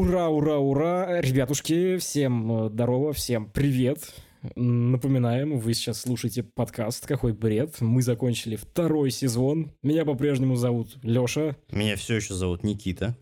Ура, ура, ура! Ребятушки, всем э, здорово, всем привет! Напоминаем, вы сейчас слушаете подкаст «Какой бред». Мы закончили второй сезон. Меня по-прежнему зовут Лёша. Меня все еще зовут Никита.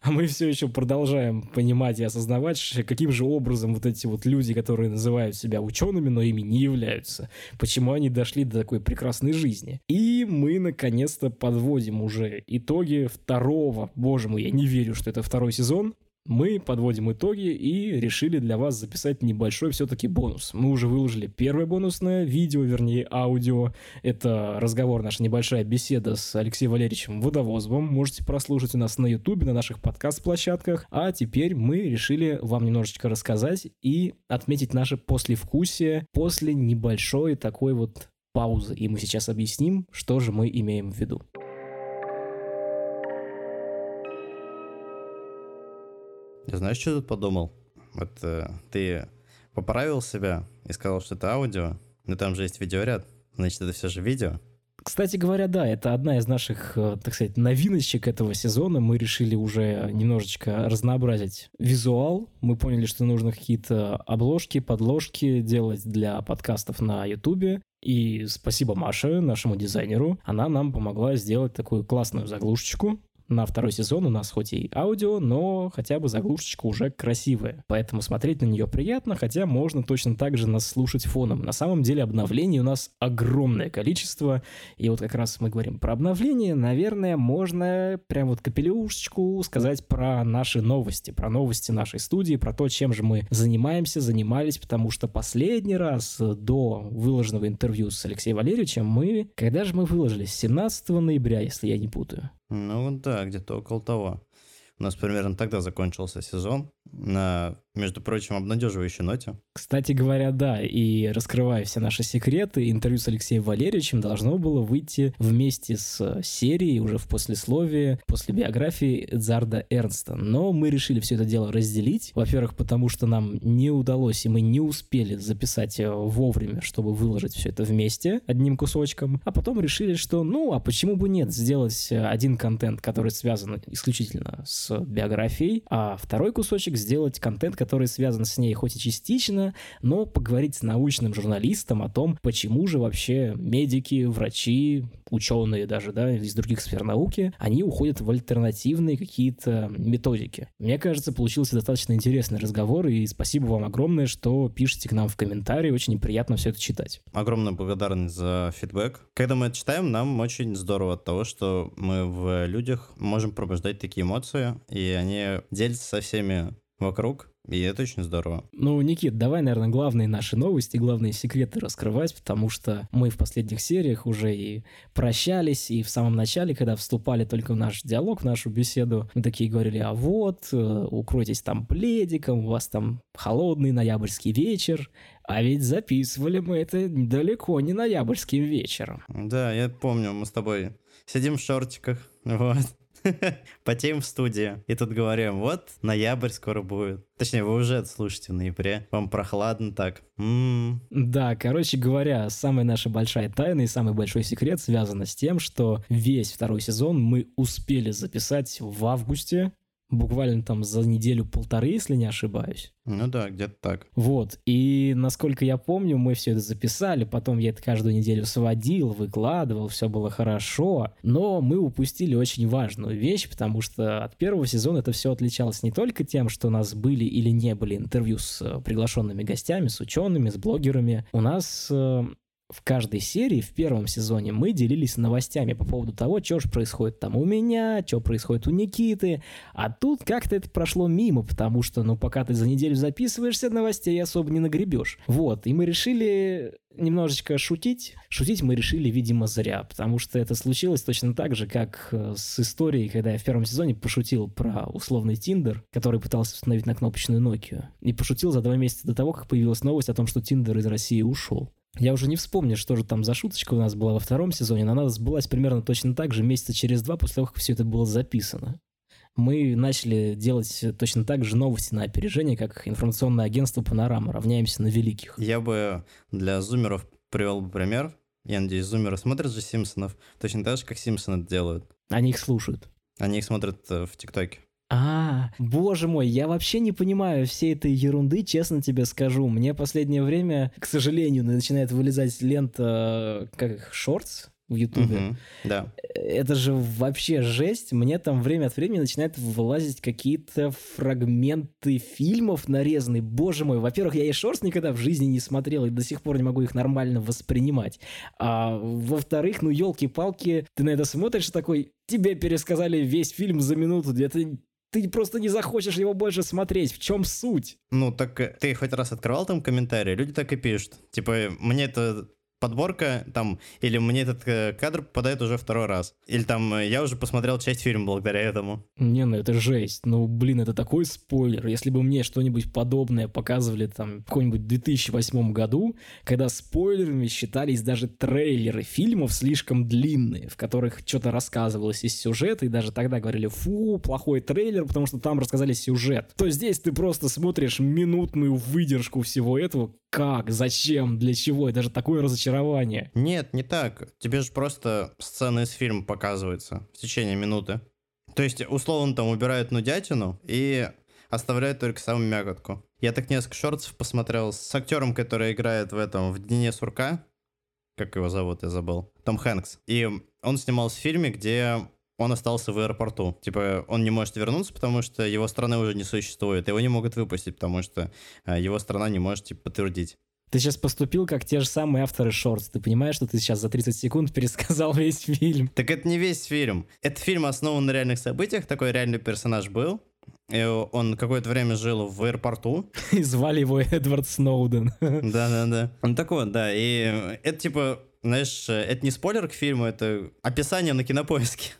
А мы все еще продолжаем понимать и осознавать, каким же образом вот эти вот люди, которые называют себя учеными, но ими не являются, почему они дошли до такой прекрасной жизни. И мы наконец-то подводим уже итоги второго, боже мой, я не верю, что это второй сезон, мы подводим итоги и решили для вас записать небольшой все-таки бонус. Мы уже выложили первое бонусное видео, вернее аудио. Это разговор, наша небольшая беседа с Алексеем Валерьевичем Водовозовым. Можете прослушать у нас на ютубе, на наших подкаст-площадках. А теперь мы решили вам немножечко рассказать и отметить наше послевкусие после небольшой такой вот паузы. И мы сейчас объясним, что же мы имеем в виду. Знаешь, что тут подумал? Вот э, ты поправил себя и сказал, что это аудио, но там же есть видеоряд, значит, это все же видео. Кстати говоря, да, это одна из наших, э, так сказать, новиночек этого сезона. Мы решили уже немножечко разнообразить визуал. Мы поняли, что нужно какие-то обложки, подложки делать для подкастов на Ютубе. И спасибо Маше, нашему дизайнеру. Она нам помогла сделать такую классную заглушечку на второй сезон у нас хоть и аудио, но хотя бы заглушечка уже красивая. Поэтому смотреть на нее приятно, хотя можно точно так же нас слушать фоном. На самом деле обновлений у нас огромное количество. И вот как раз мы говорим про обновление, наверное, можно прям вот капелюшечку сказать про наши новости, про новости нашей студии, про то, чем же мы занимаемся, занимались, потому что последний раз до выложенного интервью с Алексеем Валерьевичем мы... Когда же мы выложили? 17 ноября, если я не путаю. Ну да, где-то около того. У нас примерно тогда закончился сезон на, между прочим, обнадеживающей ноте. Кстати говоря, да, и раскрывая все наши секреты, интервью с Алексеем Валерьевичем должно было выйти вместе с серией уже в послесловии, после биографии Эдзарда Эрнста. Но мы решили все это дело разделить. Во-первых, потому что нам не удалось, и мы не успели записать э, вовремя, чтобы выложить все это вместе одним кусочком. А потом решили, что ну, а почему бы нет, сделать один контент, который связан исключительно с биографией, а второй кусочек сделать контент, который связан с ней хоть и частично, но поговорить с научным журналистом о том, почему же вообще медики, врачи, ученые даже, да, из других сфер науки, они уходят в альтернативные какие-то методики. Мне кажется, получился достаточно интересный разговор, и спасибо вам огромное, что пишете к нам в комментарии, очень приятно все это читать. Огромная благодарность за фидбэк. Когда мы это читаем, нам очень здорово от того, что мы в людях можем пробуждать такие эмоции, и они делятся со всеми вокруг, и это очень здорово. Ну, Никит, давай, наверное, главные наши новости, главные секреты раскрывать, потому что мы в последних сериях уже и прощались, и в самом начале, когда вступали только в наш диалог, в нашу беседу, мы такие говорили, а вот, э, укройтесь там пледиком, у вас там холодный ноябрьский вечер, а ведь записывали мы это далеко не ноябрьским вечером. Да, я помню, мы с тобой сидим в шортиках, вот, потеем в студии. И тут говорим, вот, ноябрь скоро будет. Точнее, вы уже слушаете в ноябре. Вам прохладно так. М-м. Да, короче говоря, самая наша большая тайна и самый большой секрет связан с тем, что весь второй сезон мы успели записать в августе буквально там за неделю-полторы, если не ошибаюсь. Ну да, где-то так. Вот, и насколько я помню, мы все это записали, потом я это каждую неделю сводил, выкладывал, все было хорошо, но мы упустили очень важную вещь, потому что от первого сезона это все отличалось не только тем, что у нас были или не были интервью с э, приглашенными гостями, с учеными, с блогерами, у нас э, в каждой серии в первом сезоне мы делились новостями по поводу того, что же происходит там у меня, что происходит у Никиты. А тут как-то это прошло мимо, потому что, ну, пока ты за неделю записываешься, новостей особо не нагребешь. Вот, и мы решили немножечко шутить. Шутить мы решили, видимо, зря, потому что это случилось точно так же, как э, с историей, когда я в первом сезоне пошутил про условный Тиндер, который пытался установить на кнопочную Nokia. И пошутил за два месяца до того, как появилась новость о том, что Тиндер из России ушел. Я уже не вспомню, что же там за шуточка у нас была во втором сезоне, но она сбылась примерно точно так же месяца через два после того, как все это было записано. Мы начали делать точно так же новости на опережение, как информационное агентство «Панорама». Равняемся на великих. Я бы для зумеров привел бы пример. Я надеюсь, зумеры смотрят же «Симпсонов» точно так же, как «Симпсоны» это делают. Они их слушают. Они их смотрят э, в ТикТоке. А, боже мой, я вообще не понимаю всей этой ерунды, честно тебе скажу. Мне последнее время, к сожалению, начинает вылезать лента, как их, шортс, в Ютубе. Угу, да. Это же вообще жесть. Мне там время от времени начинают вылазить какие-то фрагменты фильмов нарезанные. Боже мой, во-первых, я и шорс никогда в жизни не смотрел и до сих пор не могу их нормально воспринимать. А во-вторых, ну елки-палки, ты на это смотришь такой, тебе пересказали весь фильм за минуту, это ты просто не захочешь его больше смотреть. В чем суть? Ну, так э, ты хоть раз открывал там комментарии? Люди так и пишут. Типа, мне это подборка, там, или мне этот э, кадр попадает уже второй раз. Или там, э, я уже посмотрел часть фильма благодаря этому. Не, ну это жесть. Ну, блин, это такой спойлер. Если бы мне что-нибудь подобное показывали там в каком-нибудь 2008 году, когда спойлерами считались даже трейлеры фильмов слишком длинные, в которых что-то рассказывалось из сюжета, и даже тогда говорили, фу, плохой трейлер, потому что там рассказали сюжет. То здесь ты просто смотришь минутную выдержку всего этого, как, зачем, для чего, и даже такое разочарование. Нет, не так. Тебе же просто сцена из фильма показывается в течение минуты. То есть, условно, там убирают нудятину и оставляют только самую мякотку. Я так несколько шортов посмотрел с актером, который играет в этом, в Дне сурка. Как его зовут, я забыл. Том Хэнкс. И он снимался в фильме, где он остался в аэропорту. Типа, он не может вернуться, потому что его страны уже не существует. Его не могут выпустить, потому что э, его страна не может, типа, подтвердить. Ты сейчас поступил как те же самые авторы шортс. Ты понимаешь, что ты сейчас за 30 секунд пересказал весь фильм? Так это не весь фильм. Этот фильм основан на реальных событиях. Такой реальный персонаж был. И он какое-то время жил в аэропорту. И звали его Эдвард Сноуден. Да-да-да. Он такой, да. И это типа, знаешь, это не спойлер к фильму, это описание на кинопоиске.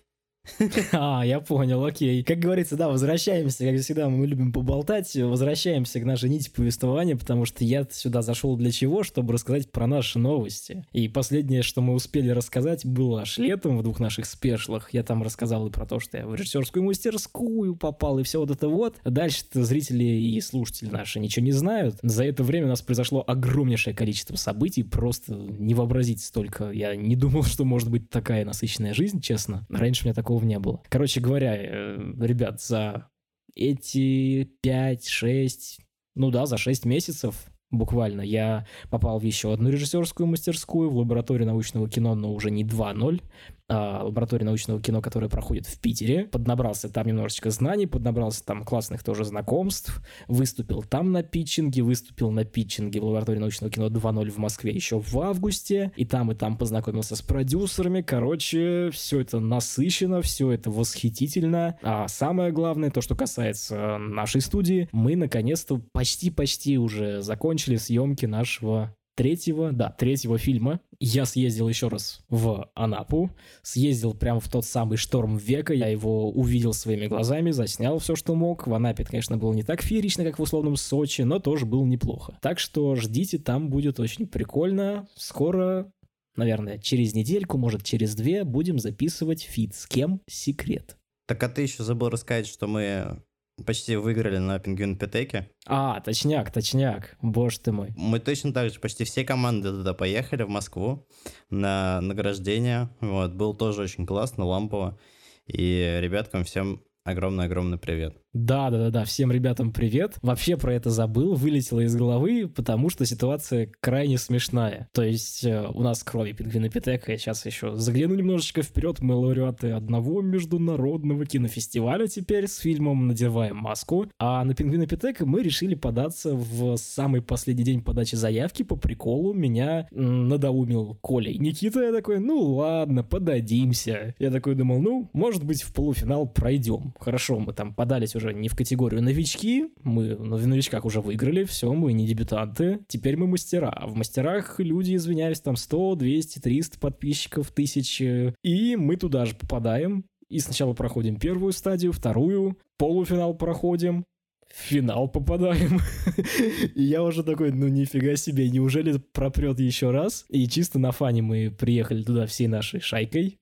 А, я понял, окей. Как говорится, да, возвращаемся, как всегда, мы любим поболтать, возвращаемся к нашей нити повествования, потому что я сюда зашел для чего? Чтобы рассказать про наши новости. И последнее, что мы успели рассказать, было аж летом в двух наших спешлах. Я там рассказал и про то, что я в режиссерскую мастерскую попал, и все вот это вот. Дальше-то зрители и слушатели наши ничего не знают. За это время у нас произошло огромнейшее количество событий, просто не вообразить столько. Я не думал, что может быть такая насыщенная жизнь, честно. Раньше у меня такого такого не было. Короче говоря, э, ребят, за эти 5-6, ну да, за 6 месяцев буквально. Я попал в еще одну режиссерскую мастерскую, в лабораторию научного кино, но уже не 2.0, а, лаборатории научного кино, которая проходит в Питере. Поднабрался там немножечко знаний, поднабрался там классных тоже знакомств, выступил там на питчинге, выступил на питчинге в лаборатории научного кино 2.0 в Москве еще в августе, и там и там познакомился с продюсерами. Короче, все это насыщенно, все это восхитительно. А самое главное, то, что касается нашей студии, мы наконец-то почти-почти уже закончили съемки нашего третьего, да, третьего фильма. Я съездил еще раз в Анапу, съездил прямо в тот самый шторм века, я его увидел своими глазами, заснял все, что мог. В Анапе, конечно, было не так феерично, как в условном Сочи, но тоже было неплохо. Так что ждите, там будет очень прикольно. Скоро наверное, через недельку, может, через две будем записывать feat. С кем? Секрет. Так а ты еще забыл рассказать, что мы почти выиграли на Пингвин Петеке. А, точняк, точняк, боже ты мой. Мы точно так же, почти все команды туда поехали, в Москву, на награждение. Вот, был тоже очень классно, лампово. И ребяткам всем огромный-огромный привет. Да, да, да, да. Всем ребятам привет. Вообще про это забыл, вылетело из головы, потому что ситуация крайне смешная. То есть э, у нас кроме Пингвина Питека, я сейчас еще загляну немножечко вперед, мы лауреаты одного международного кинофестиваля теперь с фильмом «Надеваем маску». А на Пингвина Питека мы решили податься в самый последний день подачи заявки по приколу. Меня надоумил Коля и Никита. Я такой, ну ладно, подадимся. Я такой думал, ну, может быть, в полуфинал пройдем. Хорошо, мы там подались уже уже не в категорию новички, мы в новичках уже выиграли, все, мы не дебютанты, теперь мы мастера. А в мастерах люди, извиняюсь, там 100, 200, 300 подписчиков, тысячи, и мы туда же попадаем, и сначала проходим первую стадию, вторую, полуфинал проходим, в финал попадаем. и я уже такой, ну нифига себе, неужели пропрет еще раз? И чисто на фане мы приехали туда всей нашей шайкой,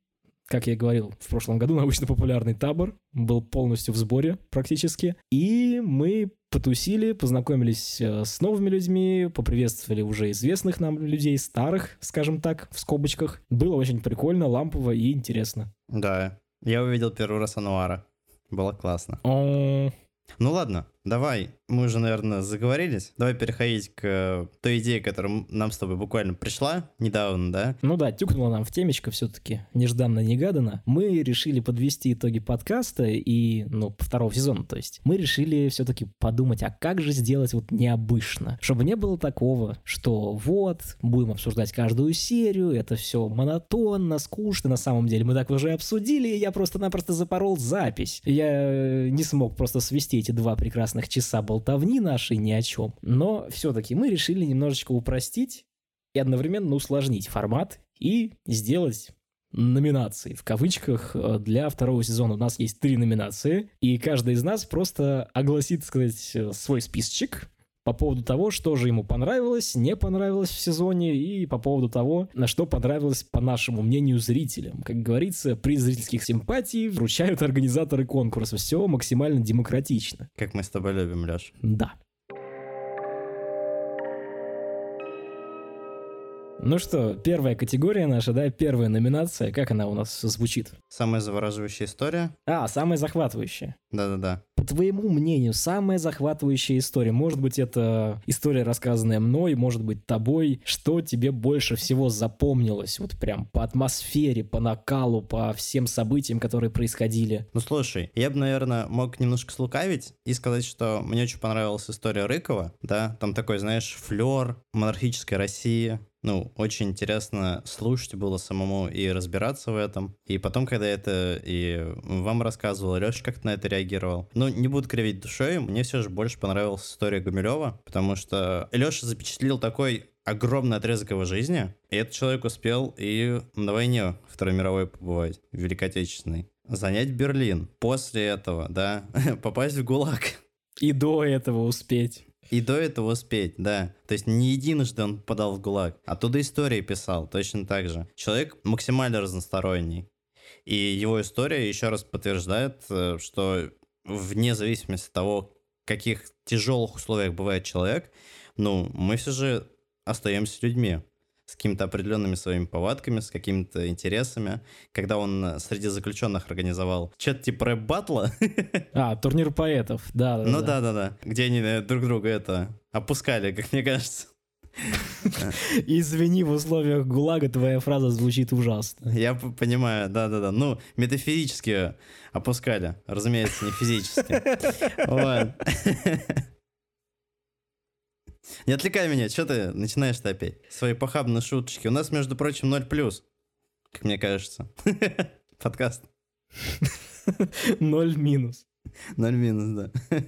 как я говорил в прошлом году, научно-популярный табор был полностью в сборе практически. И мы потусили, познакомились э, с новыми людьми, поприветствовали уже известных нам людей, старых, скажем так, в скобочках. Было очень прикольно, лампово и интересно. Да, я увидел первый раз Ануара. Было классно. О, Ну ладно, давай, мы уже, наверное, заговорились. Давай переходить к э, той идее, которая нам с тобой буквально пришла недавно, да? Ну да, тюкнула нам в темечко все-таки, нежданно-негаданно. Мы решили подвести итоги подкаста и, ну, второго сезона, то есть. Мы решили все-таки подумать, а как же сделать вот необычно, чтобы не было такого, что вот, будем обсуждать каждую серию, это все монотонно, скучно, на самом деле мы так уже обсудили, я просто-напросто запорол запись. Я э, не смог просто свести эти два прекрасных часа болтовни нашей ни о чем. Но все-таки мы решили немножечко упростить и одновременно усложнить формат и сделать номинации, в кавычках, э, для второго сезона. У нас есть три номинации, и каждый из нас просто огласит, сказать, э, свой списочек по поводу того, что же ему понравилось, не понравилось в сезоне, и по поводу того, на что понравилось, по нашему мнению, зрителям. Как говорится, при зрительских симпатий вручают организаторы конкурса. Все максимально демократично. Как мы с тобой любим, Леш. Да. Ну что, первая категория наша, да, первая номинация, как она у нас звучит? Самая завораживающая история? А, самая захватывающая. Да-да-да. По твоему мнению, самая захватывающая история, может быть, это история, рассказанная мной, может быть, тобой, что тебе больше всего запомнилось, вот прям по атмосфере, по накалу, по всем событиям, которые происходили? Ну слушай, я бы, наверное, мог немножко слукавить и сказать, что мне очень понравилась история Рыкова, да, там такой, знаешь, флер монархической России, ну, очень интересно слушать было самому и разбираться в этом. И потом, когда это и вам рассказывал, Леша как-то на это реагировал. Ну, не буду кривить душой, мне все же больше понравилась история Гумилева, потому что Леша запечатлил такой огромный отрезок его жизни, и этот человек успел и на войне Второй мировой побывать, Великой Отечественной. Занять Берлин. После этого, да, попасть в ГУЛАГ. И до этого успеть. И до этого успеть, да. То есть не единожды он подал в ГУЛАГ. Оттуда истории писал, точно так же. Человек максимально разносторонний. И его история еще раз подтверждает, э, что вне зависимости от того, в каких тяжелых условиях бывает человек, ну, мы все же остаемся людьми с какими-то определенными своими повадками, с какими-то интересами. Когда он э, среди заключенных организовал что-то типа рэп-батла. А, турнир поэтов, да. да Ну да-да-да, где они э, друг друга это опускали, как мне кажется. Извини, в условиях ГУЛАГа твоя фраза звучит ужасно. Я понимаю, да-да-да. Ну, метафизически опускали, разумеется, не физически. Не отвлекай меня, что ты начинаешь-то опять? Свои похабные шуточки. У нас, между прочим, 0 плюс, как мне кажется. Подкаст. Ноль минус. 0 минус, да.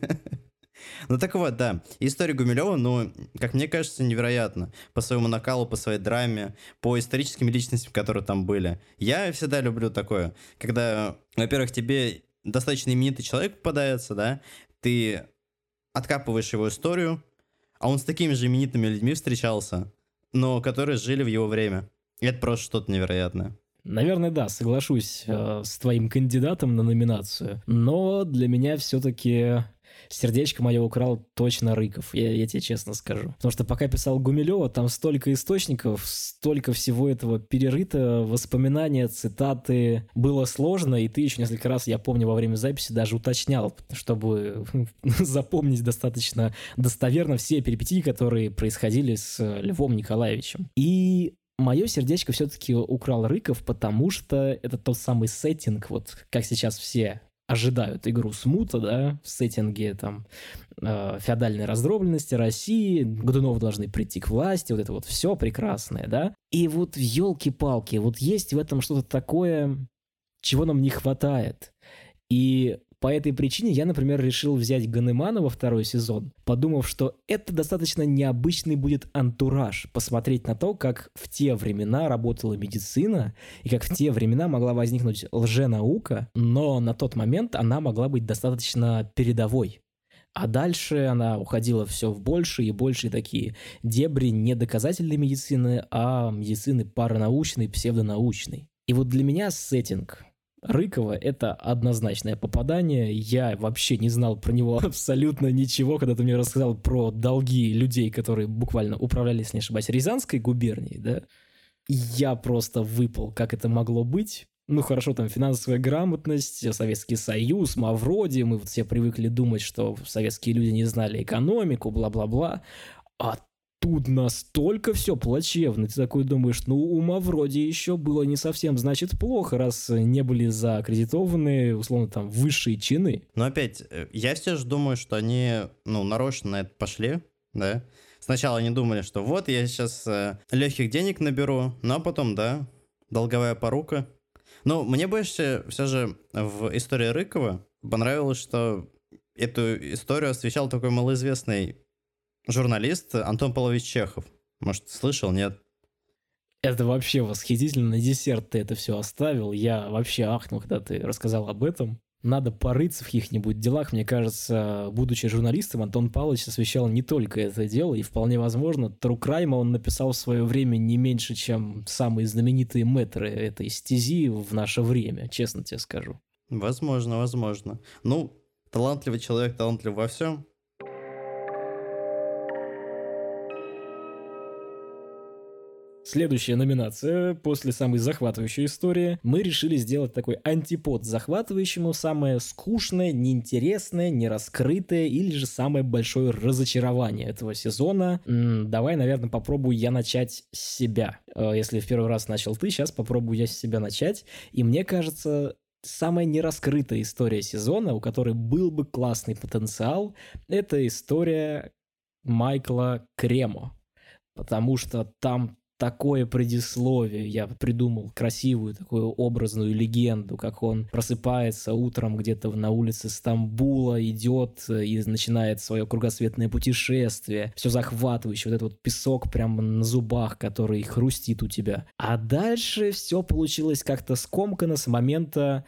Ну так вот, да. История Гумилева, ну, как мне кажется, невероятно. По своему накалу, по своей драме, по историческим личностям, которые там были. Я всегда люблю такое, когда, во-первых, тебе достаточно именитый человек попадается, да, ты откапываешь его историю, а он с такими же именитыми людьми встречался, но которые жили в его время. И это просто что-то невероятное. Наверное, да, соглашусь э, с твоим кандидатом на номинацию. Но для меня все-таки сердечко мое украл точно Рыков, я, я тебе честно скажу. Потому что пока писал Гумилева, там столько источников, столько всего этого перерыто, воспоминания, цитаты. Было сложно, и ты еще несколько раз, я помню, во время записи даже уточнял, чтобы запомнить достаточно достоверно все перипетии, которые происходили с Львом Николаевичем. И мое сердечко все-таки украл Рыков, потому что это тот самый сеттинг, вот как сейчас все ожидают игру смута, да, в сеттинге там э, феодальной раздробленности России, Годунов должны прийти к власти, вот это вот все прекрасное, да. И вот елки-палки, вот есть в этом что-то такое, чего нам не хватает. И по этой причине я, например, решил взять Ганемана во второй сезон, подумав, что это достаточно необычный будет антураж, посмотреть на то, как в те времена работала медицина, и как в те времена могла возникнуть лженаука, но на тот момент она могла быть достаточно передовой. А дальше она уходила все в больше и больше такие дебри не доказательной медицины, а медицины паранаучной, псевдонаучной. И вот для меня сеттинг Рыкова — это однозначное попадание. Я вообще не знал про него абсолютно ничего, когда ты мне рассказал про долги людей, которые буквально управляли, если не ошибаюсь, Рязанской губернией, да? Я просто выпал, как это могло быть. ну хорошо, там финансовая грамотность, Советский Союз, Мавроди, мы вот все привыкли думать, что советские люди не знали экономику, бла-бла-бла, а тут настолько все плачевно. Ты такой думаешь, ну, у Мавроди еще было не совсем, значит, плохо, раз не были зааккредитованы, условно, там, высшие чины. Но опять, э, я все же думаю, что они, ну, нарочно на это пошли, да. Сначала они думали, что вот, я сейчас э, легких денег наберу, но потом, да, долговая порука. Но мне больше все же в истории Рыкова понравилось, что эту историю освещал такой малоизвестный журналист Антон Павлович Чехов. Может, слышал, нет? Это вообще восхитительно. На десерт ты это все оставил. Я вообще ахнул, когда ты рассказал об этом. Надо порыться в каких-нибудь делах. Мне кажется, будучи журналистом, Антон Павлович освещал не только это дело, и вполне возможно, Трукрайма он написал в свое время не меньше, чем самые знаменитые метры этой стези в наше время, честно тебе скажу. Возможно, возможно. Ну, талантливый человек, талантлив во всем. Следующая номинация после самой захватывающей истории. Мы решили сделать такой антипод захватывающему, самое скучное, неинтересное, нераскрытое или же самое большое разочарование этого сезона. М-м, давай, наверное, попробую я начать с себя. Э, если в первый раз начал ты, сейчас попробую я с себя начать. И мне кажется, самая нераскрытая история сезона, у которой был бы классный потенциал, это история Майкла Кремо. Потому что там такое предисловие, я придумал красивую такую образную легенду, как он просыпается утром где-то на улице Стамбула, идет и начинает свое кругосветное путешествие, все захватывающее, вот этот вот песок прямо на зубах, который хрустит у тебя. А дальше все получилось как-то скомкано с момента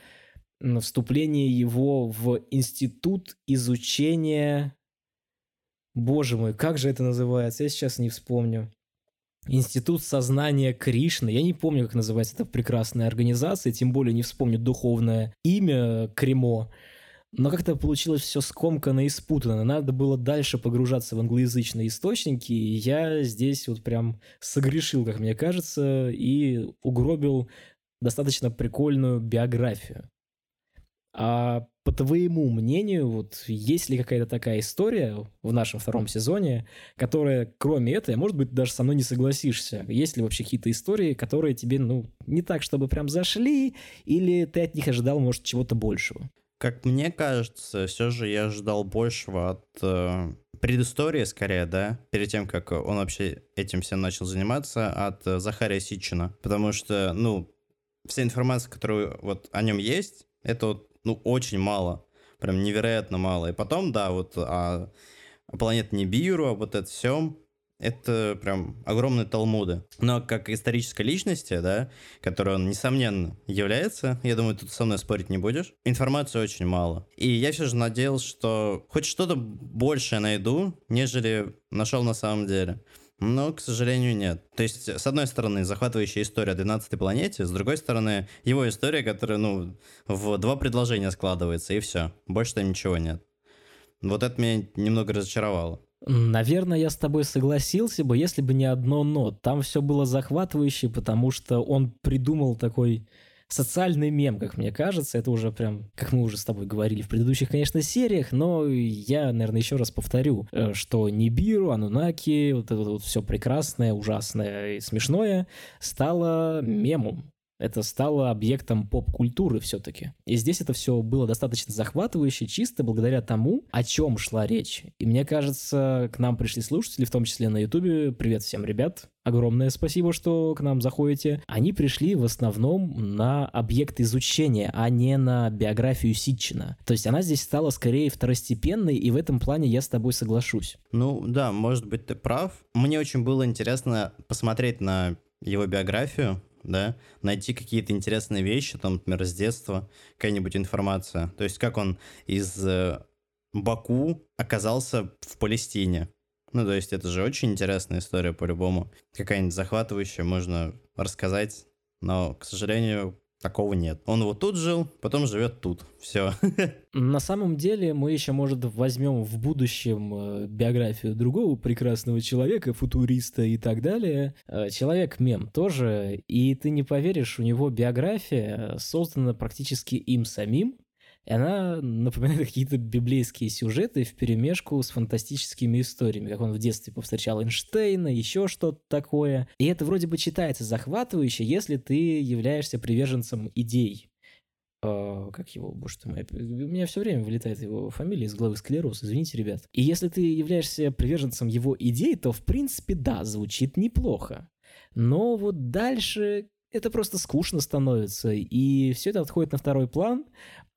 вступления его в институт изучения Боже мой, как же это называется? Я сейчас не вспомню. Институт сознания Кришны. Я не помню, как называется эта прекрасная организация, тем более не вспомню духовное имя Кремо. Но как-то получилось все скомканно и спутано. Надо было дальше погружаться в англоязычные источники, и я здесь вот прям согрешил, как мне кажется, и угробил достаточно прикольную биографию. А по твоему мнению, вот есть ли какая-то такая история в нашем втором сезоне, которая, кроме этой, может быть, даже со мной не согласишься? Есть ли вообще какие-то истории, которые тебе, ну, не так, чтобы прям зашли, или ты от них ожидал, может, чего-то большего? Как мне кажется, все же я ожидал большего от э, предыстории, скорее, да, перед тем, как он вообще этим всем начал заниматься, от э, Захария Ситчина. Потому что, ну, вся информация, которая вот о нем есть, это вот ну, очень мало. Прям невероятно мало. И потом, да, вот а, а планета Нибиру, а вот это все, это прям огромные талмуды. Но как исторической личности, да, которой он, несомненно, является, я думаю, тут со мной спорить не будешь, информации очень мало. И я все же надеялся, что хоть что-то большее найду, нежели нашел на самом деле. Но, к сожалению, нет. То есть, с одной стороны, захватывающая история о 12 планете, с другой стороны, его история, которая, ну, в два предложения складывается, и все. Больше там ничего нет. Вот это меня немного разочаровало. Наверное, я с тобой согласился бы, если бы не одно «но». Там все было захватывающе, потому что он придумал такой социальный мем, как мне кажется. Это уже прям, как мы уже с тобой говорили в предыдущих, конечно, сериях, но я, наверное, еще раз повторю, э, что Нибиру, Анунаки, вот это вот все прекрасное, ужасное и смешное стало мемом это стало объектом поп-культуры все-таки. И здесь это все было достаточно захватывающе, чисто благодаря тому, о чем шла речь. И мне кажется, к нам пришли слушатели, в том числе на Ютубе. Привет всем, ребят. Огромное спасибо, что к нам заходите. Они пришли в основном на объект изучения, а не на биографию Ситчина. То есть она здесь стала скорее второстепенной, и в этом плане я с тобой соглашусь. Ну да, может быть, ты прав. Мне очень было интересно посмотреть на его биографию, да, найти какие-то интересные вещи, там, например, с детства, какая-нибудь информация. То есть как он из э, Баку оказался в Палестине. Ну, то есть это же очень интересная история по-любому. Какая-нибудь захватывающая, можно рассказать, но, к сожалению, Такого нет. Он вот тут жил, потом живет тут. Все. На самом деле мы еще, может, возьмем в будущем э, биографию другого прекрасного человека, футуриста и так далее. Э, Человек-мем тоже. И ты не поверишь, у него биография создана практически им самим. И она напоминает какие-то библейские сюжеты в перемешку с фантастическими историями, как он в детстве повстречал Эйнштейна, еще что-то такое. И это вроде бы читается захватывающе, если ты являешься приверженцем идей. Э, как его, боже ты мой, у меня все время вылетает его фамилия из головы склероз, извините, ребят. И если ты являешься приверженцем его идей, то, в принципе, да, звучит неплохо. Но вот дальше это просто скучно становится, и все это отходит на второй план,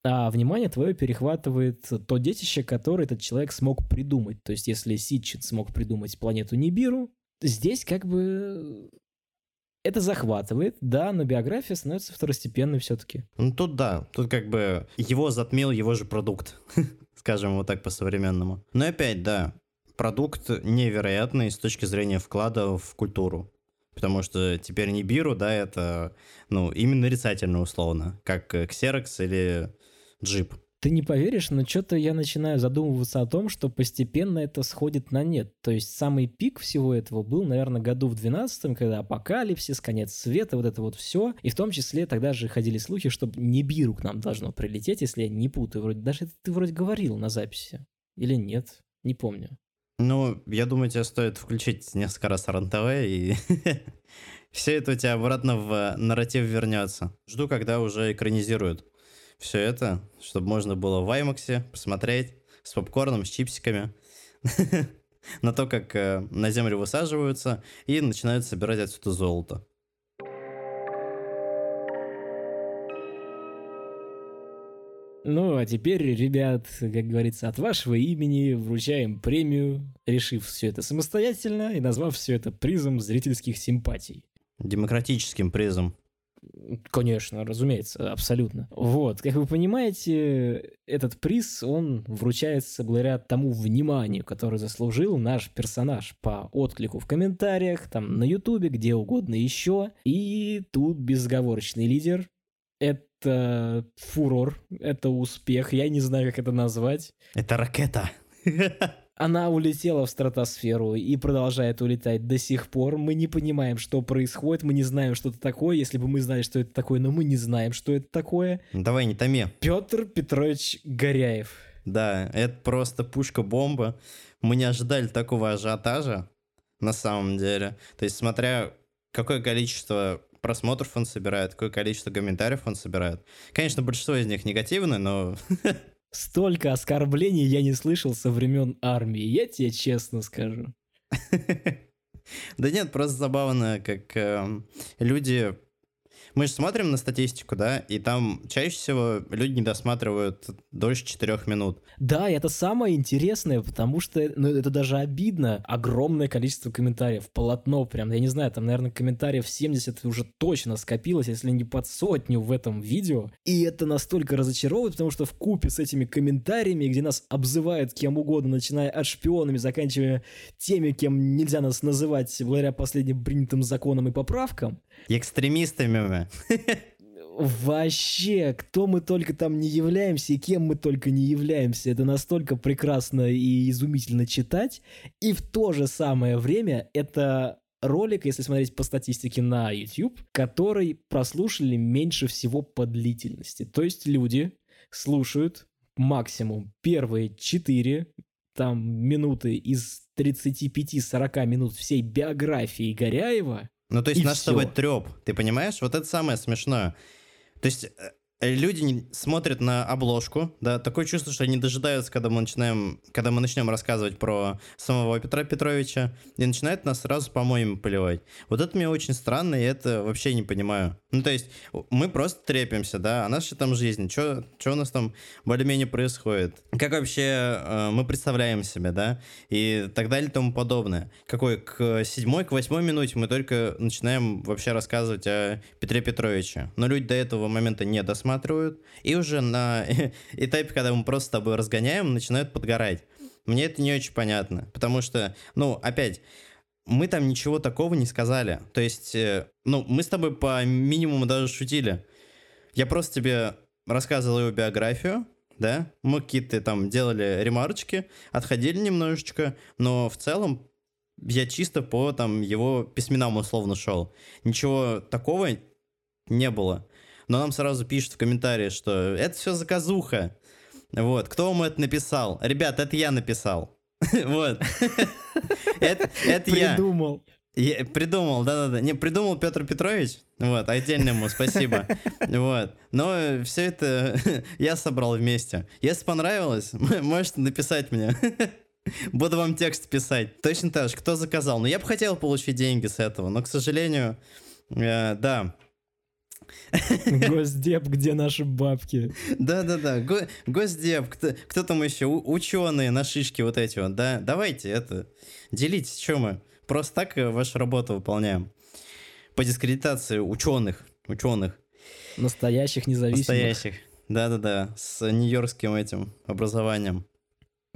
а внимание твое перехватывает то детище, которое этот человек смог придумать. То есть, если Ситчин смог придумать планету Нибиру, здесь как бы это захватывает, да, но биография становится второстепенной все-таки. Ну тут да, тут как бы его затмил его же продукт, скажем вот так по-современному. Но опять, да, продукт невероятный с точки зрения вклада в культуру. Потому что теперь не Биру, да, это, ну, именно нарицательно условно, как Xerox или джип. Ты не поверишь, но что-то я начинаю задумываться о том, что постепенно это сходит на нет. То есть самый пик всего этого был, наверное, году в 12 когда апокалипсис, конец света, вот это вот все. И в том числе тогда же ходили слухи, что Нибиру к нам должно прилететь, если я не путаю. Вроде, даже это ты вроде говорил на записи. Или нет? Не помню. Ну, я думаю, тебе стоит включить несколько раз РНТВ, и все это у тебя обратно в нарратив вернется. Жду, когда уже экранизируют все это, чтобы можно было в IMAX посмотреть с попкорном, с чипсиками на то, как э, на землю высаживаются и начинают собирать отсюда золото. Ну, а теперь, ребят, как говорится, от вашего имени вручаем премию, решив все это самостоятельно и назвав все это призом зрительских симпатий. Демократическим призом. Конечно, разумеется, абсолютно. Вот, как вы понимаете, этот приз, он вручается благодаря тому вниманию, которое заслужил наш персонаж по отклику в комментариях, там на ютубе, где угодно еще. И тут безговорочный лидер — это фурор, это успех, я не знаю, как это назвать. Это ракета. Она улетела в стратосферу и продолжает улетать до сих пор. Мы не понимаем, что происходит, мы не знаем, что это такое. Если бы мы знали, что это такое, но мы не знаем, что это такое. Давай, не томи. Петр Петрович Горяев. Да, это просто пушка-бомба. Мы не ожидали такого ажиотажа, на самом деле. То есть, смотря какое количество просмотров он собирает, какое количество комментариев он собирает. Конечно, большинство из них негативны, но Столько оскорблений я не слышал со времен армии, я тебе честно скажу. Да нет, просто забавно, как э, люди мы же смотрим на статистику, да, и там чаще всего люди не досматривают дольше 4 минут. Да, и это самое интересное, потому что ну, это даже обидно. Огромное количество комментариев, полотно прям, я не знаю, там, наверное, комментариев 70 уже точно скопилось, если не под сотню в этом видео. И это настолько разочаровывает, потому что в купе с этими комментариями, где нас обзывают кем угодно, начиная от шпионами, заканчивая теми, кем нельзя нас называть благодаря последним принятым законам и поправкам. Экстремистами. Вообще, кто мы только там не являемся и кем мы только не являемся, это настолько прекрасно и изумительно читать. И в то же самое время это ролик, если смотреть по статистике на YouTube, который прослушали меньше всего по длительности. То есть люди слушают максимум первые 4 там минуты из 35-40 минут всей биографии Горяева, ну, то есть и наш всё. с тобой треп, ты понимаешь? Вот это самое смешное. То есть э, люди не- смотрят на обложку, да, такое чувство, что они дожидаются, когда мы начинаем, когда мы начнем рассказывать про самого Петра Петровича, и начинают нас сразу помоями поливать. Вот это мне очень странно, и это вообще не понимаю. Ну, то есть мы просто трепимся, да, а наша там жизнь, что у нас там более-менее происходит? Как вообще э, мы представляем себя, да, и так далее и тому подобное. Какой к седьмой, к восьмой минуте мы только начинаем вообще рассказывать о Петре Петровиче. Но люди до этого момента не досматривают, и уже на этапе, когда мы просто с тобой разгоняем, начинают подгорать. Мне это не очень понятно, потому что, ну, опять, мы там ничего такого не сказали. То есть, э, ну, мы с тобой по минимуму даже шутили. Я просто тебе рассказывал его биографию, да, мы какие-то там делали ремарочки, отходили немножечко, но в целом я чисто по там его письменам условно шел. Ничего такого не было. Но нам сразу пишут в комментарии, что это все заказуха. Вот, кто вам это написал? Ребят, это я написал. Вот. Это я. Придумал. Я придумал, да-да-да. Не, придумал Петр Петрович. Вот, отдельно ему спасибо. Вот. Но все это я собрал вместе. Если понравилось, можете написать мне. Буду вам текст писать. Точно так же, кто заказал. Но я бы хотел получить деньги с этого, но, к сожалению, э, да. Госдеп, где наши бабки? Да-да-да, Го Госдеп, кто, кто там еще? Ученые на шишке вот эти вот, да? Давайте это, делитесь, что мы? Просто так э, вашу работу выполняем. По дискредитации ученых, ученых. Настоящих независимых. Настоящих, да-да-да, с нью-йоркским этим образованием.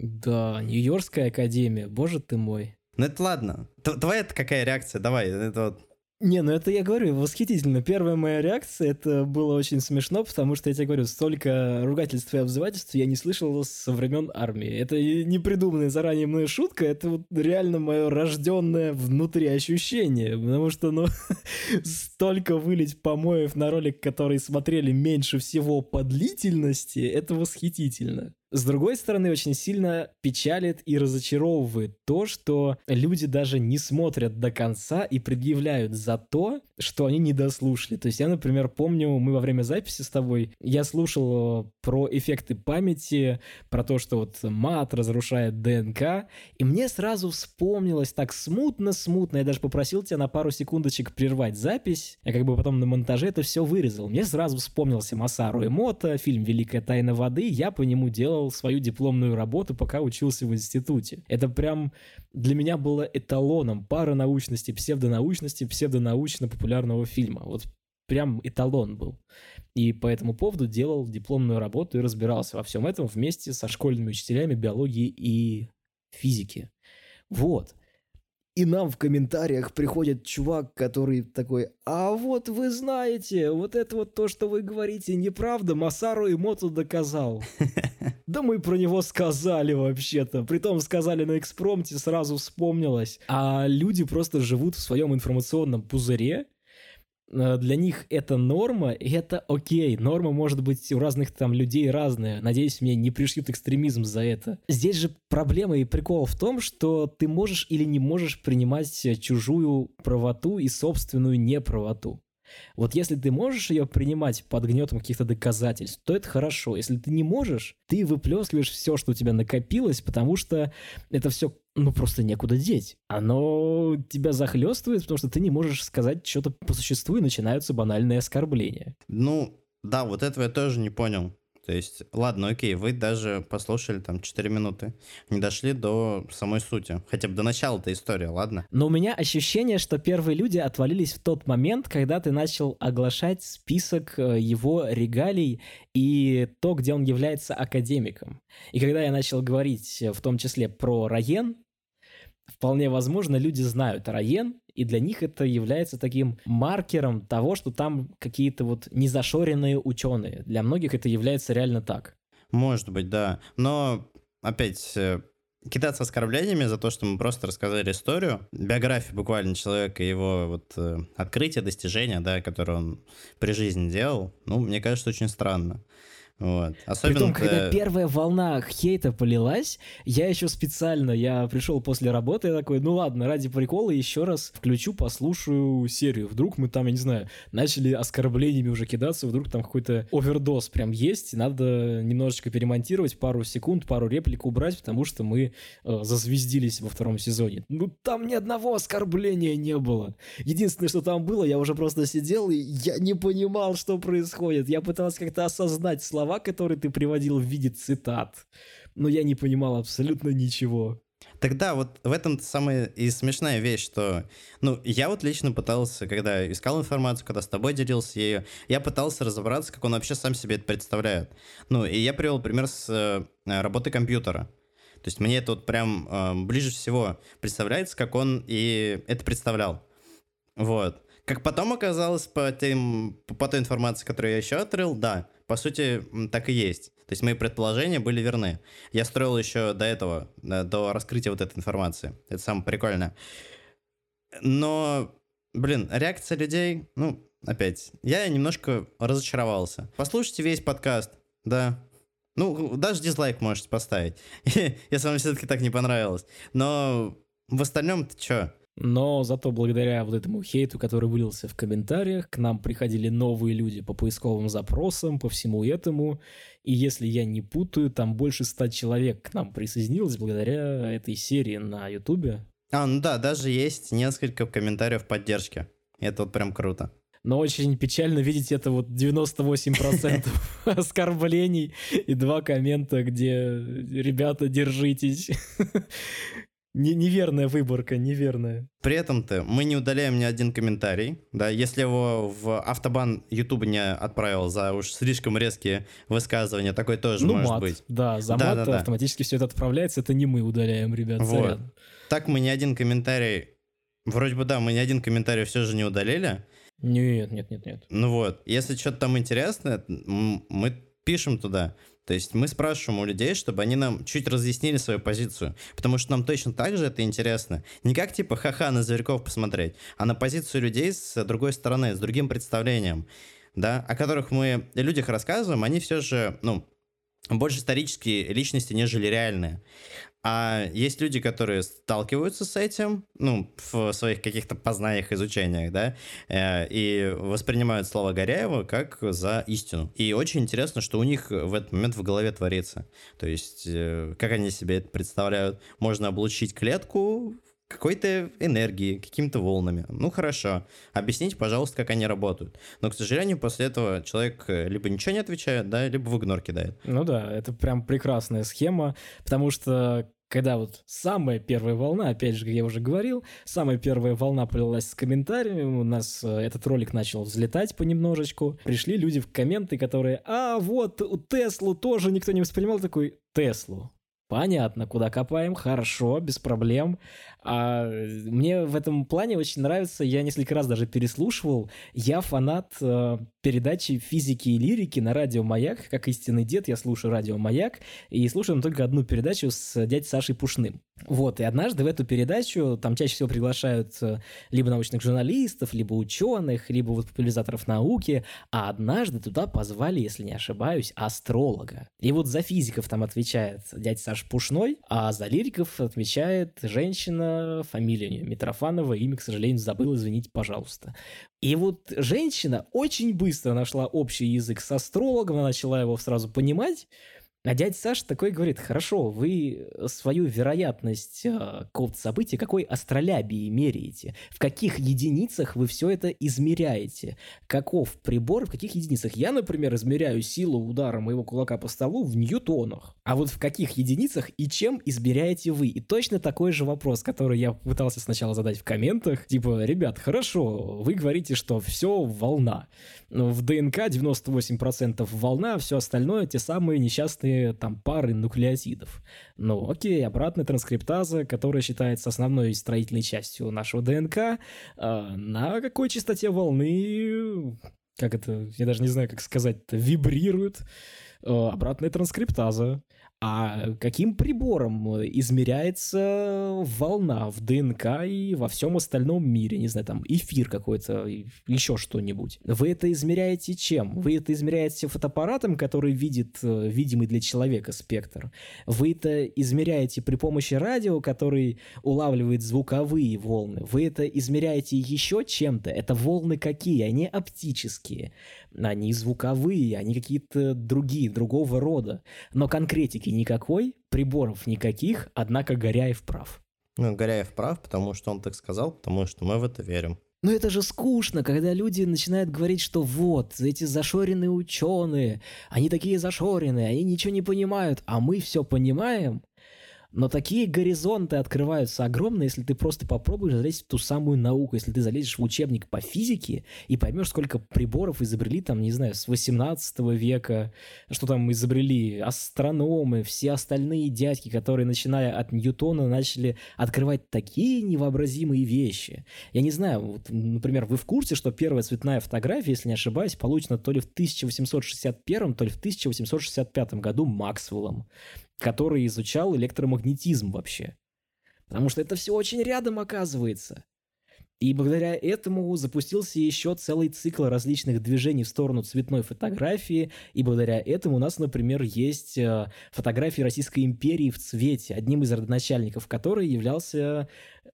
Да, Нью-Йоркская академия, боже ты мой. Ну это ладно. Твоя это какая реакция? Давай, это вот не, ну это я говорю, восхитительно. Первая моя реакция, это было очень смешно, потому что, я тебе говорю, столько ругательств и обзывательств я не слышал со времен армии. Это не придуманная заранее мной шутка, это вот реально мое рожденное внутри ощущение, потому что, ну, столько вылить помоев на ролик, который смотрели меньше всего по длительности, это восхитительно. С другой стороны, очень сильно печалит и разочаровывает то, что люди даже не смотрят до конца и предъявляют за то, что они не дослушали. То есть я, например, помню, мы во время записи с тобой, я слушал э, про эффекты памяти, про то, что вот мат разрушает ДНК, и мне сразу вспомнилось так смутно-смутно, я даже попросил тебя на пару секундочек прервать запись, я как бы потом на монтаже это все вырезал. Мне сразу вспомнился Масару Эмото, фильм «Великая тайна воды», я по нему делал делал свою дипломную работу, пока учился в институте. Это прям для меня было эталоном паранаучности, псевдонаучности, псевдонаучно-популярного фильма. Вот прям эталон был. И по этому поводу делал дипломную работу и разбирался во всем этом вместе со школьными учителями биологии и физики. Вот. И нам в комментариях приходит чувак, который такой, а вот вы знаете, вот это вот то, что вы говорите, неправда, Масару и Моту доказал. Да мы про него сказали вообще-то. Притом сказали на экспромте, сразу вспомнилось. А люди просто живут в своем информационном пузыре, для них это норма, и это окей. Норма может быть у разных там людей разная. Надеюсь, мне не пришьют экстремизм за это. Здесь же проблема и прикол в том, что ты можешь или не можешь принимать чужую правоту и собственную неправоту. Вот если ты можешь ее принимать под гнетом каких-то доказательств, то это хорошо. Если ты не можешь, ты выплескиваешь все, что у тебя накопилось, потому что это все ну просто некуда деть. Оно тебя захлестывает, потому что ты не можешь сказать что-то по существу, и начинаются банальные оскорбления. Ну, да, вот этого я тоже не понял. То есть, ладно, окей, вы даже послушали там 4 минуты, не дошли до самой сути, хотя бы до начала этой истории, ладно? Но у меня ощущение, что первые люди отвалились в тот момент, когда ты начал оглашать список э, его регалий и то, где он является академиком. И когда я начал говорить э, в том числе про Раен, вполне возможно, люди знают Раен, и для них это является таким маркером того, что там какие-то вот незашоренные ученые. Для многих это является реально так. Может быть, да. Но, опять, э, кидаться оскорблениями за то, что мы просто рассказали историю, биографию буквально человека, его вот э, открытие, достижения, да, которые он при жизни делал, ну, мне кажется, очень странно. Вот. Особенно Притом, когда первая волна хейта полилась, я еще специально, я пришел после работы, я такой, ну ладно, ради прикола еще раз включу, послушаю серию. Вдруг мы там, я не знаю, начали оскорблениями уже кидаться, вдруг там какой-то овердоз прям есть, надо немножечко перемонтировать, пару секунд, пару реплик убрать, потому что мы э, зазвездились во втором сезоне. Ну там ни одного оскорбления не было. Единственное, что там было, я уже просто сидел, и я не понимал, что происходит. Я пытался как-то осознать слова слова, которые ты приводил в виде цитат, но я не понимал абсолютно ничего. Тогда вот в этом самая и смешная вещь, что, ну, я вот лично пытался, когда искал информацию, когда с тобой делился ею, я пытался разобраться, как он вообще сам себе это представляет. Ну, и я привел пример с э, работы компьютера. То есть мне это вот прям э, ближе всего представляется, как он и это представлял. Вот Как потом оказалось по, тем, по той информации, которую я еще отрыл, да, по сути, так и есть. То есть мои предположения были верны. Я строил еще до этого, до раскрытия вот этой информации. Это самое прикольное. Но, блин, реакция людей, ну, опять, я немножко разочаровался. Послушайте весь подкаст, да. Ну, даже дизлайк можете поставить, если вам все-таки так не понравилось. Но в остальном-то что? Но зато благодаря вот этому хейту, который вылился в комментариях, к нам приходили новые люди по поисковым запросам, по всему этому. И если я не путаю, там больше ста человек к нам присоединилось благодаря этой серии на Ютубе. А, ну да, даже есть несколько комментариев поддержки. Это вот прям круто. Но очень печально видеть это вот 98% оскорблений и два коммента, где «Ребята, держитесь». Не, неверная выборка, неверная. При этом-то мы не удаляем ни один комментарий, да, если его в автобан YouTube не отправил за уж слишком резкие высказывания, такой тоже ну, может мат, быть. Да, за да, мат да, да. автоматически все это отправляется, это не мы удаляем, ребят, вот. Так мы ни один комментарий, вроде бы да, мы ни один комментарий все же не удалили. Нет, нет, нет, нет. Ну вот, если что-то там интересное, мы пишем туда. То есть мы спрашиваем у людей, чтобы они нам чуть разъяснили свою позицию, потому что нам точно так же это интересно. Не как типа ха-ха на зверьков посмотреть, а на позицию людей с другой стороны, с другим представлением, да, о которых мы людях рассказываем, они все же, ну, больше исторические личности, нежели реальные. А есть люди, которые сталкиваются с этим, ну, в своих каких-то познаниях, изучениях, да, э, и воспринимают слова Горяева как за истину. И очень интересно, что у них в этот момент в голове творится. То есть, э, как они себе это представляют. Можно облучить клетку какой-то энергии, какими-то волнами. Ну хорошо, объясните, пожалуйста, как они работают. Но, к сожалению, после этого человек э, либо ничего не отвечает, да, либо в игнор кидает. Ну да, это прям прекрасная схема, потому что когда вот самая первая волна, опять же, как я уже говорил, самая первая волна полилась с комментариями, у нас э, этот ролик начал взлетать понемножечку, пришли люди в комменты, которые, а вот у Теслу тоже никто не воспринимал такой, Теслу, Понятно, куда копаем, хорошо, без проблем. А мне в этом плане очень нравится, я несколько раз даже переслушивал, я фанат э, передачи физики и лирики на радио «Маяк», как истинный дед, я слушаю радио «Маяк», и слушаю только одну передачу с дядей Сашей Пушным. Вот, и однажды в эту передачу там чаще всего приглашают э, либо научных журналистов, либо ученых, либо вот популяризаторов науки, а однажды туда позвали, если не ошибаюсь, астролога. И вот за физиков там отвечает дядя Саш Пушной, а за лириков отвечает женщина, фамилия у нее Митрофанова, имя, к сожалению, забыл, извините, пожалуйста. И вот женщина очень быстро нашла общий язык с астрологом, она начала его сразу понимать, а дядя Саша такой говорит, хорошо, вы свою вероятность э, какого-то события какой астролябии меряете? В каких единицах вы все это измеряете? Каков прибор, в каких единицах? Я, например, измеряю силу удара моего кулака по столу в ньютонах. А вот в каких единицах и чем измеряете вы? И точно такой же вопрос, который я пытался сначала задать в комментах. Типа, ребят, хорошо, вы говорите, что все волна. В ДНК 98% волна, все остальное те самые несчастные разные там пары нуклеотидов. Ну, окей, обратная транскриптаза, которая считается основной строительной частью нашего ДНК, э, на какой частоте волны, как это, я даже не знаю, как сказать, вибрирует э, обратная транскриптаза. А каким прибором измеряется волна в ДНК и во всем остальном мире? Не знаю, там эфир какой-то, еще что-нибудь. Вы это измеряете чем? Вы это измеряете фотоаппаратом, который видит э, видимый для человека спектр? Вы это измеряете при помощи радио, который улавливает звуковые волны? Вы это измеряете еще чем-то? Это волны какие? Они оптические они звуковые, они какие-то другие, другого рода. Но конкретики никакой, приборов никаких, однако Горяев прав. Ну, Горяев прав, потому что он так сказал, потому что мы в это верим. Но это же скучно, когда люди начинают говорить, что вот, эти зашоренные ученые, они такие зашоренные, они ничего не понимают, а мы все понимаем. Но такие горизонты открываются огромные, если ты просто попробуешь залезть в ту самую науку, если ты залезешь в учебник по физике и поймешь, сколько приборов изобрели там, не знаю, с 18 века, что там изобрели астрономы, все остальные дядьки, которые, начиная от Ньютона, начали открывать такие невообразимые вещи. Я не знаю, вот, например, вы в курсе, что первая цветная фотография, если не ошибаюсь, получена то ли в 1861, то ли в 1865 году Максвеллом который изучал электромагнетизм вообще. Потому что это все очень рядом оказывается. И благодаря этому запустился еще целый цикл различных движений в сторону цветной фотографии. И благодаря этому у нас, например, есть э, фотографии Российской империи в цвете, одним из родоначальников которой являлся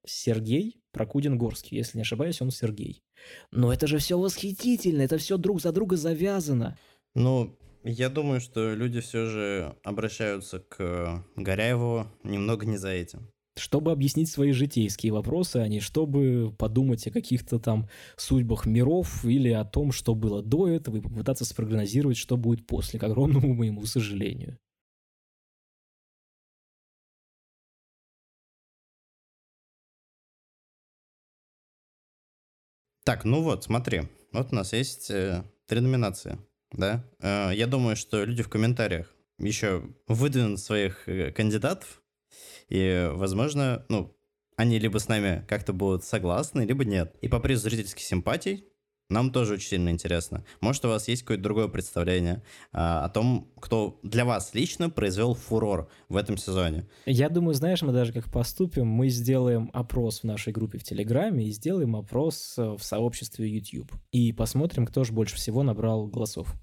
Сергей Прокудин-Горский. Если не ошибаюсь, он Сергей. Но это же все восхитительно, это все друг за друга завязано. Ну, я думаю, что люди все же обращаются к Горяеву немного не за этим. Чтобы объяснить свои житейские вопросы, а не чтобы подумать о каких-то там судьбах миров или о том, что было до этого, и попытаться спрогнозировать, что будет после, к огромному моему сожалению. Так, ну вот, смотри. Вот у нас есть э, три номинации да. Э, я думаю, что люди в комментариях еще выдвинут своих э, кандидатов, и, возможно, ну, они либо с нами как-то будут согласны, либо нет. И по призу зрительских симпатий нам тоже очень сильно интересно. Может, у вас есть какое-то другое представление а, о том, кто для вас лично произвел фурор в этом сезоне? Я думаю, знаешь, мы даже как поступим, мы сделаем опрос в нашей группе в Телеграме и сделаем опрос э, в сообществе YouTube. И посмотрим, кто же больше всего набрал голосов.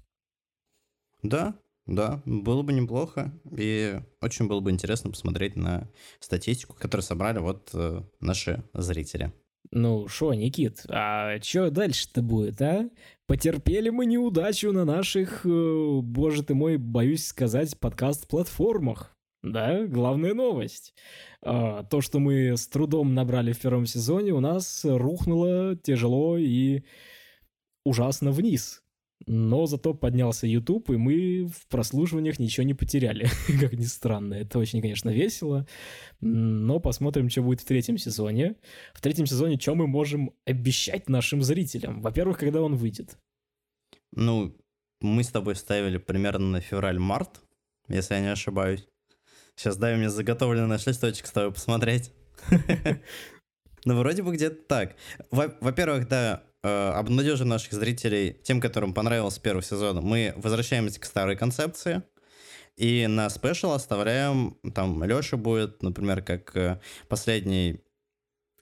Да, да, было бы неплохо. И очень было бы интересно посмотреть на статистику, которую собрали вот э, наши зрители. Ну, шо, Никит, а чё дальше-то будет, а? Потерпели мы неудачу на наших, э, боже ты мой, боюсь сказать, подкаст-платформах. Да, главная новость. А, то, что мы с трудом набрали в первом сезоне, у нас рухнуло тяжело и ужасно вниз. Но зато поднялся YouTube, и мы в прослушиваниях ничего не потеряли, как ни странно. Это очень, конечно, весело. Но посмотрим, что будет в третьем сезоне. В третьем сезоне что мы можем обещать нашим зрителям? Во-первых, когда он выйдет? Ну, мы с тобой ставили примерно на февраль-март, если я не ошибаюсь. Сейчас дай мне заготовленный листочек с тобой посмотреть. Ну, вроде бы где-то так. Во-первых, да, обнадежим наших зрителей тем, которым понравился первый сезон. Мы возвращаемся к старой концепции. И на спешл оставляем, там, Леша будет, например, как э, последний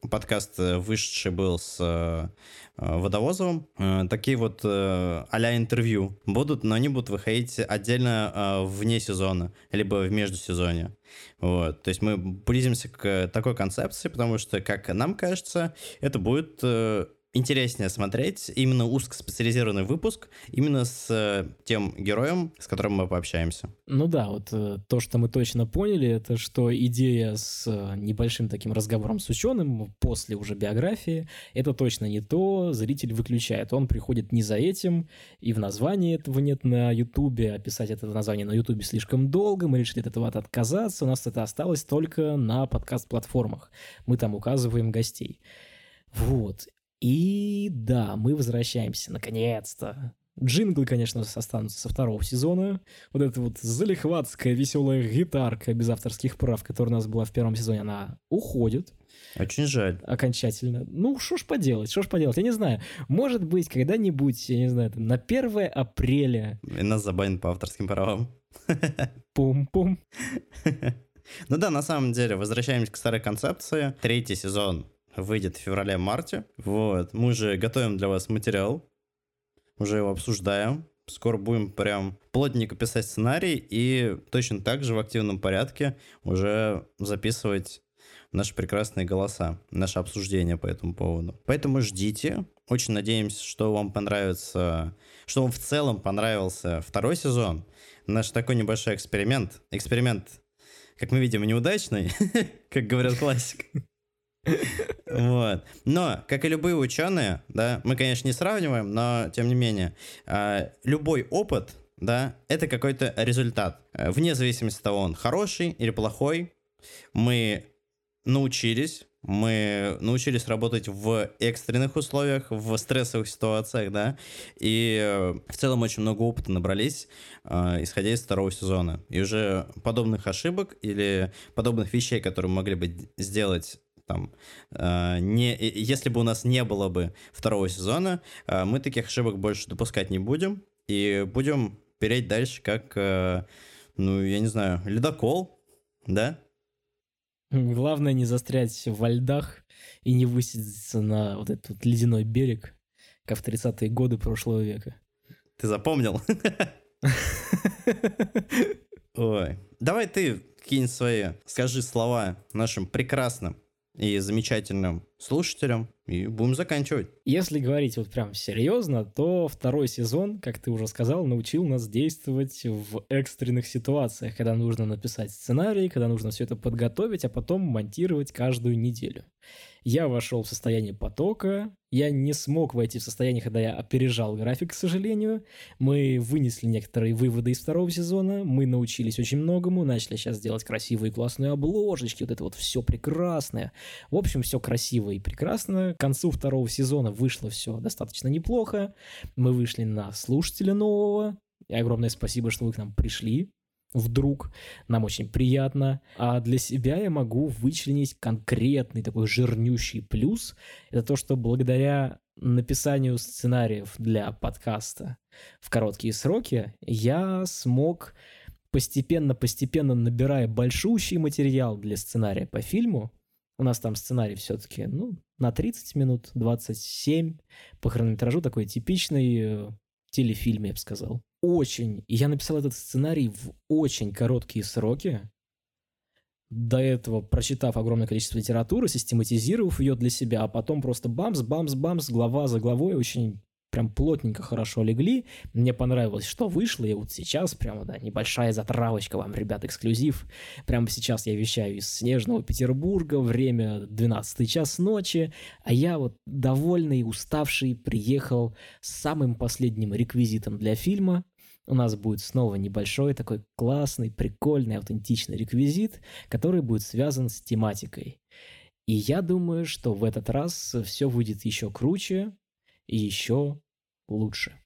подкаст э, вышедший был с э, Водовозовым. Э, такие вот э, а интервью будут, но они будут выходить отдельно э, вне сезона, либо в междусезоне. Вот. То есть мы близимся к такой концепции, потому что, как нам кажется, это будет э, интереснее смотреть именно узкоспециализированный выпуск, именно с э, тем героем, с которым мы пообщаемся. Ну да, вот э, то, что мы точно поняли, это что идея с э, небольшим таким разговором с ученым после уже биографии, это точно не то, зритель выключает. Он приходит не за этим, и в названии этого нет на Ютубе, описать это название на Ютубе слишком долго, мы решили от этого отказаться, у нас это осталось только на подкаст-платформах. Мы там указываем гостей. Вот. И да, мы возвращаемся, наконец-то. Джинглы, конечно, останутся со второго сезона. Вот эта вот залихватская веселая гитарка без авторских прав, которая у нас была в первом сезоне, она уходит. Очень жаль. Окончательно. Ну, что ж поделать, что ж поделать, я не знаю. Может быть, когда-нибудь, я не знаю, там, на 1 апреля... И нас забанят по авторским правам. Пум-пум. Ну да, на самом деле, возвращаемся к старой концепции. Третий сезон выйдет в феврале-марте. Вот. Мы уже готовим для вас материал. Уже его обсуждаем. Скоро будем прям плотненько писать сценарий и точно так же в активном порядке уже записывать наши прекрасные голоса, наше обсуждение по этому поводу. Поэтому ждите. Очень надеемся, что вам понравится, что вам в целом понравился второй сезон. Наш такой небольшой эксперимент. Эксперимент, как мы видим, неудачный, как говорят классик. Вот. Но, как и любые ученые, да, мы, конечно, не сравниваем, но тем не менее, а, любой опыт, да, это какой-то результат. Вне зависимости от того, он хороший или плохой, мы научились, мы научились работать в экстренных условиях, в стрессовых ситуациях, да, и э, в целом очень много опыта набрались, э, исходя из второго сезона. И уже подобных ошибок или подобных вещей, которые мы могли бы сделать там, э, не, если бы у нас не было бы второго сезона, э, мы таких ошибок больше допускать не будем, и будем переть дальше как, э, ну, я не знаю, ледокол, да? Главное не застрять во льдах и не высадиться на вот этот вот ледяной берег, как в 30-е годы прошлого века. Ты запомнил? Ой. Давай ты какие-нибудь свои, скажи слова нашим прекрасным и замечательным слушателям, и будем заканчивать. Если говорить вот прям серьезно, то второй сезон, как ты уже сказал, научил нас действовать в экстренных ситуациях, когда нужно написать сценарий, когда нужно все это подготовить, а потом монтировать каждую неделю. Я вошел в состояние потока, я не смог войти в состояние, когда я опережал график, к сожалению. Мы вынесли некоторые выводы из второго сезона, мы научились очень многому, начали сейчас делать красивые классные обложечки, вот это вот все прекрасное. В общем, все красиво и прекрасно. К концу второго сезона вышло все достаточно неплохо. Мы вышли на слушателя нового. И огромное спасибо, что вы к нам пришли вдруг. Нам очень приятно. А для себя я могу вычленить конкретный такой жирнющий плюс. Это то, что благодаря написанию сценариев для подкаста в короткие сроки я смог постепенно-постепенно набирая большущий материал для сценария по фильму, у нас там сценарий все-таки, ну, на 30 минут, 27 по хронометражу, такой типичный э, телефильм, я бы сказал очень... И я написал этот сценарий в очень короткие сроки. До этого прочитав огромное количество литературы, систематизировав ее для себя, а потом просто бамс, бамс, бамс, глава за главой очень прям плотненько хорошо легли. Мне понравилось, что вышло, и вот сейчас прямо, да, небольшая затравочка вам, ребят, эксклюзив. Прямо сейчас я вещаю из снежного Петербурга, время 12 час ночи, а я вот довольный, уставший приехал с самым последним реквизитом для фильма, у нас будет снова небольшой такой классный, прикольный, аутентичный реквизит, который будет связан с тематикой. И я думаю, что в этот раз все выйдет еще круче и еще лучше.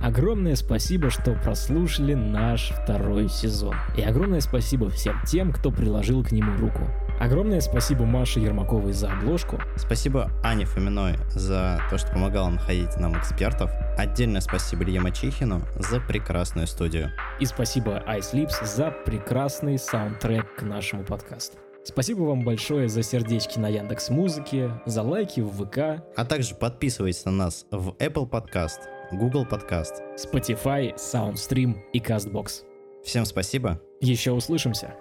Огромное спасибо, что прослушали наш второй сезон. И огромное спасибо всем тем, кто приложил к нему руку. Огромное спасибо Маше Ермаковой за обложку. Спасибо Ане Фоминой за то, что помогала находить нам экспертов. Отдельное спасибо Илье Мачихину за прекрасную студию. И спасибо iSleeps за прекрасный саундтрек к нашему подкасту. Спасибо вам большое за сердечки на Яндекс Музыке, за лайки в ВК. А также подписывайтесь на нас в Apple Podcast, Google Podcast, Spotify, SoundStream и CastBox. Всем спасибо. Еще услышимся.